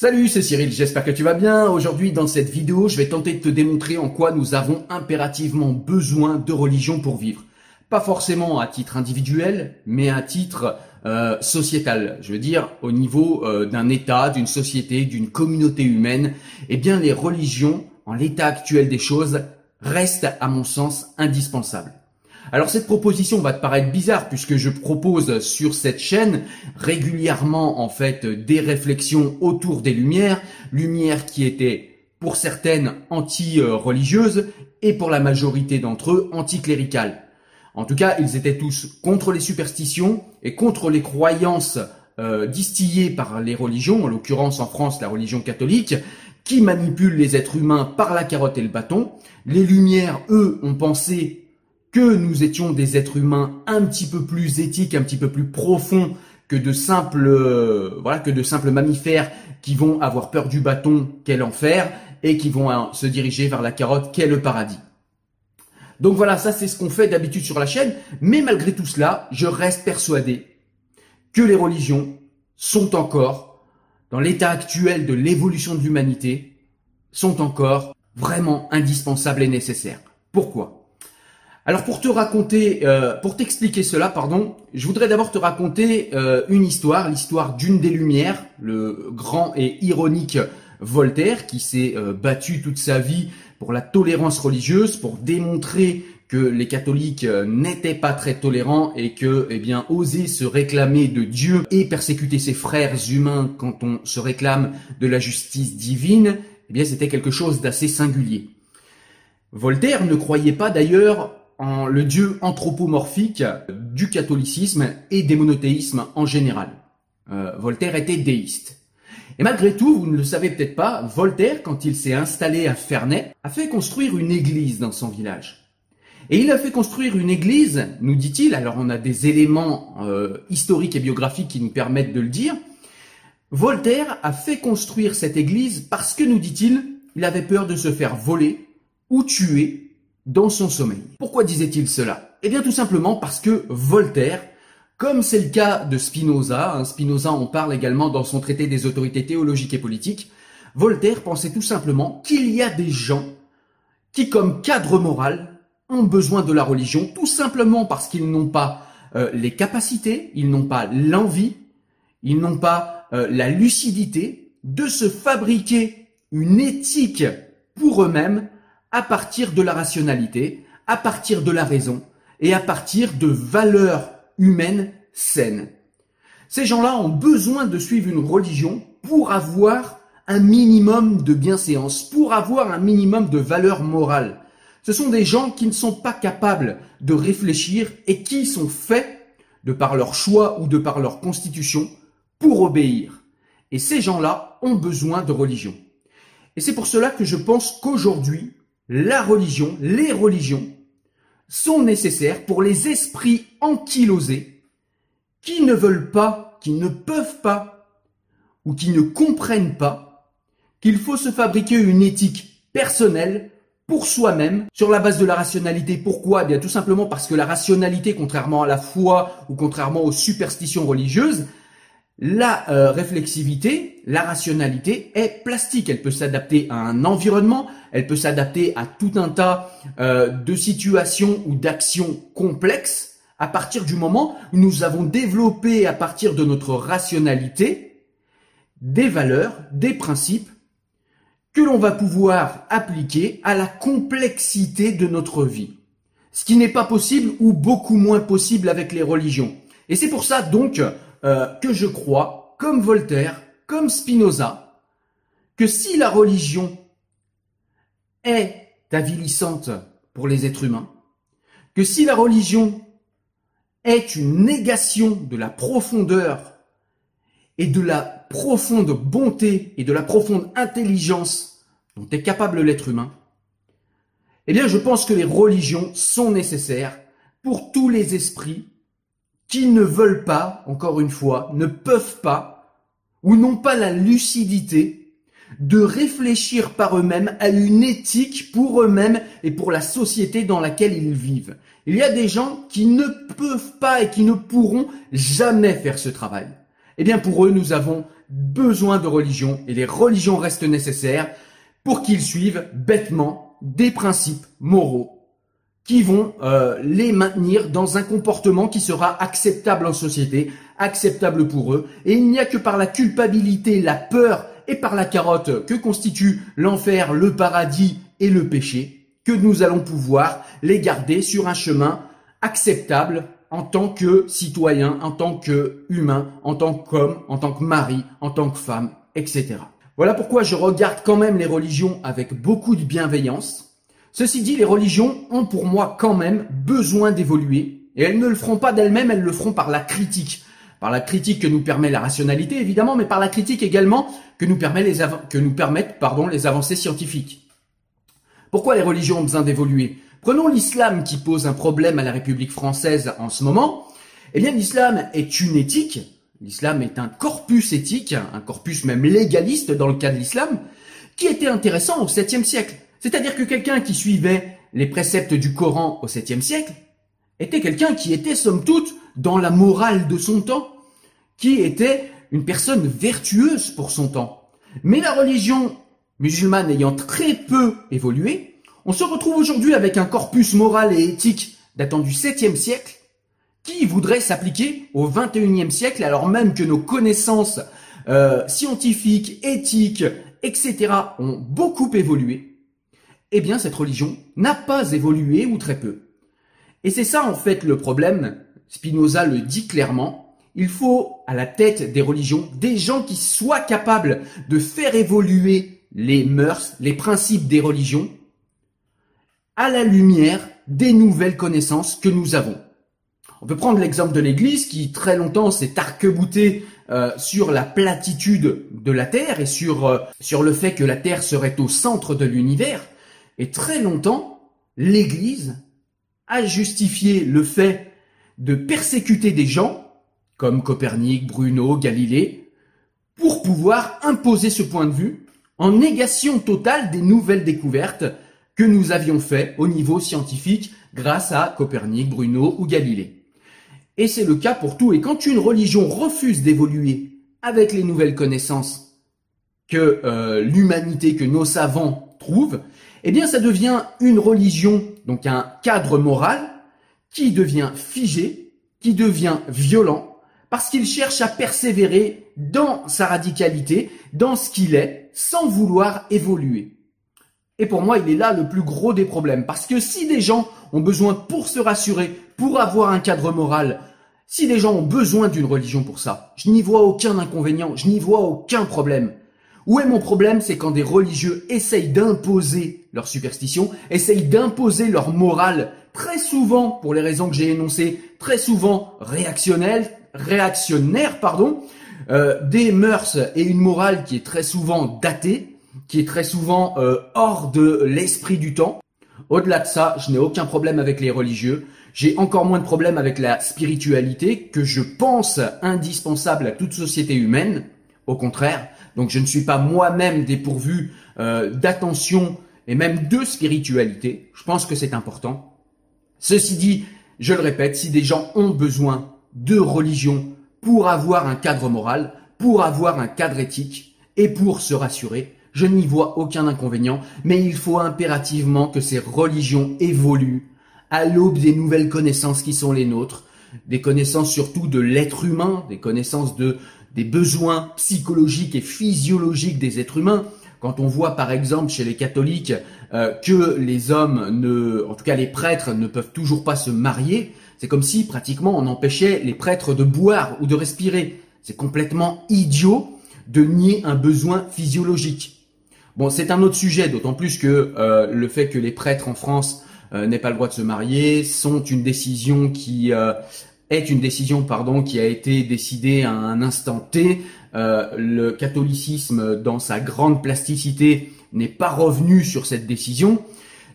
Salut, c'est Cyril, j'espère que tu vas bien. Aujourd'hui, dans cette vidéo, je vais tenter de te démontrer en quoi nous avons impérativement besoin de religion pour vivre. Pas forcément à titre individuel, mais à titre euh, sociétal. Je veux dire, au niveau euh, d'un État, d'une société, d'une communauté humaine, eh bien, les religions, en l'état actuel des choses, restent, à mon sens, indispensables. Alors cette proposition va te paraître bizarre puisque je propose sur cette chaîne régulièrement en fait des réflexions autour des lumières, lumières qui étaient pour certaines anti-religieuses et pour la majorité d'entre eux anticléricales. En tout cas, ils étaient tous contre les superstitions et contre les croyances euh, distillées par les religions, en l'occurrence en France la religion catholique, qui manipule les êtres humains par la carotte et le bâton. Les Lumières, eux, ont pensé que nous étions des êtres humains un petit peu plus éthiques, un petit peu plus profonds que de simples euh, voilà que de simples mammifères qui vont avoir peur du bâton qu'est l'enfer et qui vont hein, se diriger vers la carotte qu'est le paradis. Donc voilà, ça c'est ce qu'on fait d'habitude sur la chaîne, mais malgré tout cela, je reste persuadé que les religions sont encore dans l'état actuel de l'évolution de l'humanité sont encore vraiment indispensables et nécessaires. Pourquoi? Alors pour te raconter, euh, pour t'expliquer cela, pardon, je voudrais d'abord te raconter euh, une histoire, l'histoire d'une des Lumières, le grand et ironique Voltaire, qui s'est euh, battu toute sa vie pour la tolérance religieuse, pour démontrer que les catholiques n'étaient pas très tolérants et que, eh bien, oser se réclamer de Dieu et persécuter ses frères humains quand on se réclame de la justice divine, eh bien, c'était quelque chose d'assez singulier. Voltaire ne croyait pas d'ailleurs en le dieu anthropomorphique du catholicisme et des monothéismes en général. Euh, Voltaire était déiste. Et malgré tout, vous ne le savez peut-être pas, Voltaire, quand il s'est installé à Ferney, a fait construire une église dans son village. Et il a fait construire une église, nous dit-il, alors on a des éléments euh, historiques et biographiques qui nous permettent de le dire, Voltaire a fait construire cette église parce que, nous dit-il, il avait peur de se faire voler ou tuer dans son sommeil. Pourquoi disait-il cela? Eh bien tout simplement parce que Voltaire, comme c'est le cas de Spinoza, hein, Spinoza en parle également dans son traité des autorités théologiques et politiques, Voltaire pensait tout simplement qu'il y a des gens qui, comme cadre moral, ont besoin de la religion, tout simplement parce qu'ils n'ont pas euh, les capacités, ils n'ont pas l'envie, ils n'ont pas euh, la lucidité de se fabriquer une éthique pour eux-mêmes à partir de la rationalité, à partir de la raison et à partir de valeurs humaines saines. Ces gens-là ont besoin de suivre une religion pour avoir un minimum de bienséance, pour avoir un minimum de valeur morale. Ce sont des gens qui ne sont pas capables de réfléchir et qui sont faits, de par leur choix ou de par leur constitution, pour obéir. Et ces gens-là ont besoin de religion. Et c'est pour cela que je pense qu'aujourd'hui, la religion, les religions, sont nécessaires pour les esprits ankylosés qui ne veulent pas, qui ne peuvent pas, ou qui ne comprennent pas qu'il faut se fabriquer une éthique personnelle pour soi-même sur la base de la rationalité. Pourquoi? Eh Bien tout simplement parce que la rationalité, contrairement à la foi ou contrairement aux superstitions religieuses, la euh, réflexivité, la rationalité est plastique. Elle peut s'adapter à un environnement, elle peut s'adapter à tout un tas euh, de situations ou d'actions complexes à partir du moment où nous avons développé à partir de notre rationalité des valeurs, des principes que l'on va pouvoir appliquer à la complexité de notre vie. Ce qui n'est pas possible ou beaucoup moins possible avec les religions. Et c'est pour ça donc que je crois, comme Voltaire, comme Spinoza, que si la religion est avilissante pour les êtres humains, que si la religion est une négation de la profondeur et de la profonde bonté et de la profonde intelligence dont est capable l'être humain, eh bien je pense que les religions sont nécessaires pour tous les esprits qui ne veulent pas, encore une fois, ne peuvent pas, ou n'ont pas la lucidité de réfléchir par eux-mêmes à une éthique pour eux-mêmes et pour la société dans laquelle ils vivent. Il y a des gens qui ne peuvent pas et qui ne pourront jamais faire ce travail. Eh bien, pour eux, nous avons besoin de religion et les religions restent nécessaires pour qu'ils suivent bêtement des principes moraux qui vont euh, les maintenir dans un comportement qui sera acceptable en société, acceptable pour eux. Et il n'y a que par la culpabilité, la peur et par la carotte que constitue l'enfer, le paradis et le péché que nous allons pouvoir les garder sur un chemin acceptable en tant que citoyen, en tant que humain, en tant qu'homme, en tant que mari, en tant que femme, etc. Voilà pourquoi je regarde quand même les religions avec beaucoup de bienveillance. Ceci dit, les religions ont pour moi quand même besoin d'évoluer et elles ne le feront pas d'elles-mêmes, elles le feront par la critique. Par la critique que nous permet la rationalité évidemment, mais par la critique également que nous, permettent les avancées scientifiques. Pourquoi les religions ont besoin d'évoluer? Prenons l'islam qui pose un problème à la République française en ce moment. Eh bien, l'islam est une éthique. L'islam est un corpus éthique, un corpus même légaliste dans le cas de l'islam, qui était intéressant au 7e siècle. C'est-à-dire que quelqu'un qui suivait les préceptes du Coran au 7e siècle était quelqu'un qui était, somme toute, dans la morale de son temps, qui était une personne vertueuse pour son temps. Mais la religion musulmane ayant très peu évolué, on se retrouve aujourd'hui avec un corpus moral et éthique datant du 7e siècle qui voudrait s'appliquer au 21e siècle alors même que nos connaissances euh, scientifiques, éthiques, etc. ont beaucoup évolué. Eh bien, cette religion n'a pas évolué ou très peu. Et c'est ça en fait le problème. Spinoza le dit clairement. Il faut à la tête des religions des gens qui soient capables de faire évoluer les mœurs, les principes des religions à la lumière des nouvelles connaissances que nous avons. On peut prendre l'exemple de l'Église qui très longtemps s'est arc-boutée euh, sur la platitude de la Terre et sur, euh, sur le fait que la Terre serait au centre de l'univers. Et très longtemps, l'Église a justifié le fait de persécuter des gens comme Copernic, Bruno, Galilée, pour pouvoir imposer ce point de vue en négation totale des nouvelles découvertes que nous avions fait au niveau scientifique grâce à Copernic, Bruno ou Galilée. Et c'est le cas pour tout. Et quand une religion refuse d'évoluer avec les nouvelles connaissances que euh, l'humanité, que nos savants trouvent, eh bien ça devient une religion, donc un cadre moral, qui devient figé, qui devient violent, parce qu'il cherche à persévérer dans sa radicalité, dans ce qu'il est, sans vouloir évoluer. Et pour moi, il est là le plus gros des problèmes. Parce que si des gens ont besoin pour se rassurer, pour avoir un cadre moral, si des gens ont besoin d'une religion pour ça, je n'y vois aucun inconvénient, je n'y vois aucun problème. Où est mon problème? C'est quand des religieux essayent d'imposer leur superstition, essayent d'imposer leur morale, très souvent, pour les raisons que j'ai énoncées, très souvent réactionnelles, réactionnaires, pardon, euh, des mœurs et une morale qui est très souvent datée, qui est très souvent euh, hors de l'esprit du temps. Au-delà de ça, je n'ai aucun problème avec les religieux. J'ai encore moins de problème avec la spiritualité que je pense indispensable à toute société humaine. Au contraire, donc je ne suis pas moi-même dépourvu euh, d'attention et même de spiritualité. Je pense que c'est important. Ceci dit, je le répète, si des gens ont besoin de religion pour avoir un cadre moral, pour avoir un cadre éthique et pour se rassurer, je n'y vois aucun inconvénient, mais il faut impérativement que ces religions évoluent à l'aube des nouvelles connaissances qui sont les nôtres, des connaissances surtout de l'être humain, des connaissances de des besoins psychologiques et physiologiques des êtres humains. Quand on voit par exemple chez les catholiques euh, que les hommes ne, en tout cas les prêtres ne peuvent toujours pas se marier, c'est comme si pratiquement on empêchait les prêtres de boire ou de respirer. C'est complètement idiot de nier un besoin physiologique. Bon, c'est un autre sujet, d'autant plus que euh, le fait que les prêtres en France euh, n'aient pas le droit de se marier sont une décision qui est une décision pardon qui a été décidée à un instant T. le catholicisme, dans sa grande plasticité, n'est pas revenu sur cette décision.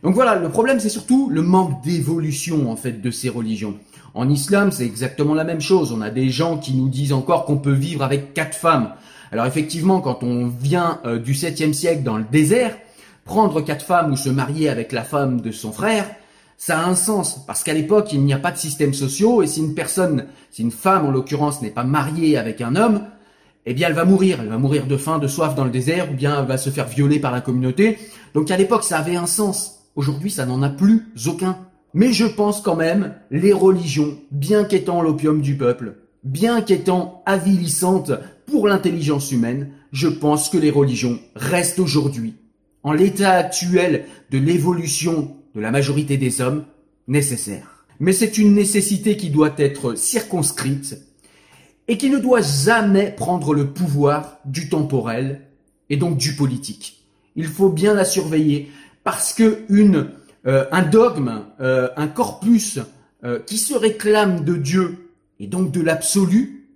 Donc voilà, le problème c'est surtout le manque d'évolution en fait de ces religions. En islam, c'est exactement la même chose. On a des gens qui nous disent encore qu'on peut vivre avec quatre femmes. Alors effectivement, quand on vient euh, du 7e siècle dans le désert, prendre quatre femmes ou se marier avec la femme de son frère, ça a un sens parce qu'à l'époque, il n'y a pas de système social et si une personne, si une femme en l'occurrence n'est pas mariée avec un homme, eh bien elle va mourir, elle va mourir de faim, de soif dans le désert, ou bien elle va se faire violer par la communauté. Donc à l'époque ça avait un sens. Aujourd'hui ça n'en a plus aucun. Mais je pense quand même, les religions, bien qu'étant l'opium du peuple, bien qu'étant avilissantes pour l'intelligence humaine, je pense que les religions restent aujourd'hui, en l'état actuel de l'évolution de la majorité des hommes, nécessaires. Mais c'est une nécessité qui doit être circonscrite et qui ne doit jamais prendre le pouvoir du temporel et donc du politique. Il faut bien la surveiller parce que une, euh, un dogme, euh, un corpus euh, qui se réclame de Dieu et donc de l'absolu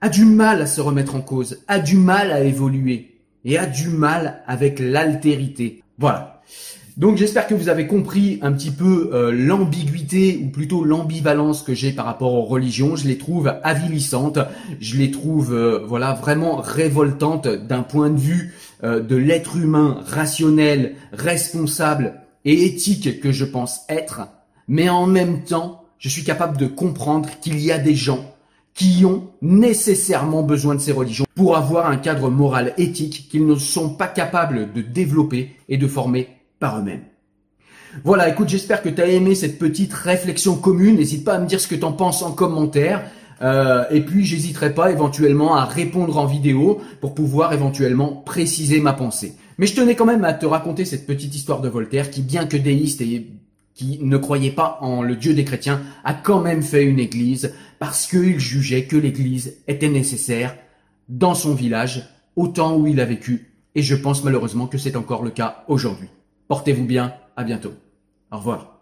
a du mal à se remettre en cause, a du mal à évoluer et a du mal avec l'altérité. Voilà. Donc j'espère que vous avez compris un petit peu euh, l'ambiguïté ou plutôt l'ambivalence que j'ai par rapport aux religions. Je les trouve avilissantes, je les trouve euh, voilà vraiment révoltantes d'un point de vue euh, de l'être humain rationnel, responsable et éthique que je pense être. Mais en même temps, je suis capable de comprendre qu'il y a des gens qui ont nécessairement besoin de ces religions pour avoir un cadre moral éthique qu'ils ne sont pas capables de développer et de former par eux-mêmes. Voilà, écoute, j'espère que tu as aimé cette petite réflexion commune. N'hésite pas à me dire ce que tu en penses en commentaire. Euh, et puis, j'hésiterai pas éventuellement à répondre en vidéo pour pouvoir éventuellement préciser ma pensée. Mais je tenais quand même à te raconter cette petite histoire de Voltaire qui, bien que déiste et qui ne croyait pas en le Dieu des chrétiens, a quand même fait une église parce qu'il jugeait que l'église était nécessaire dans son village au temps où il a vécu. Et je pense malheureusement que c'est encore le cas aujourd'hui. Portez-vous bien, à bientôt. Au revoir.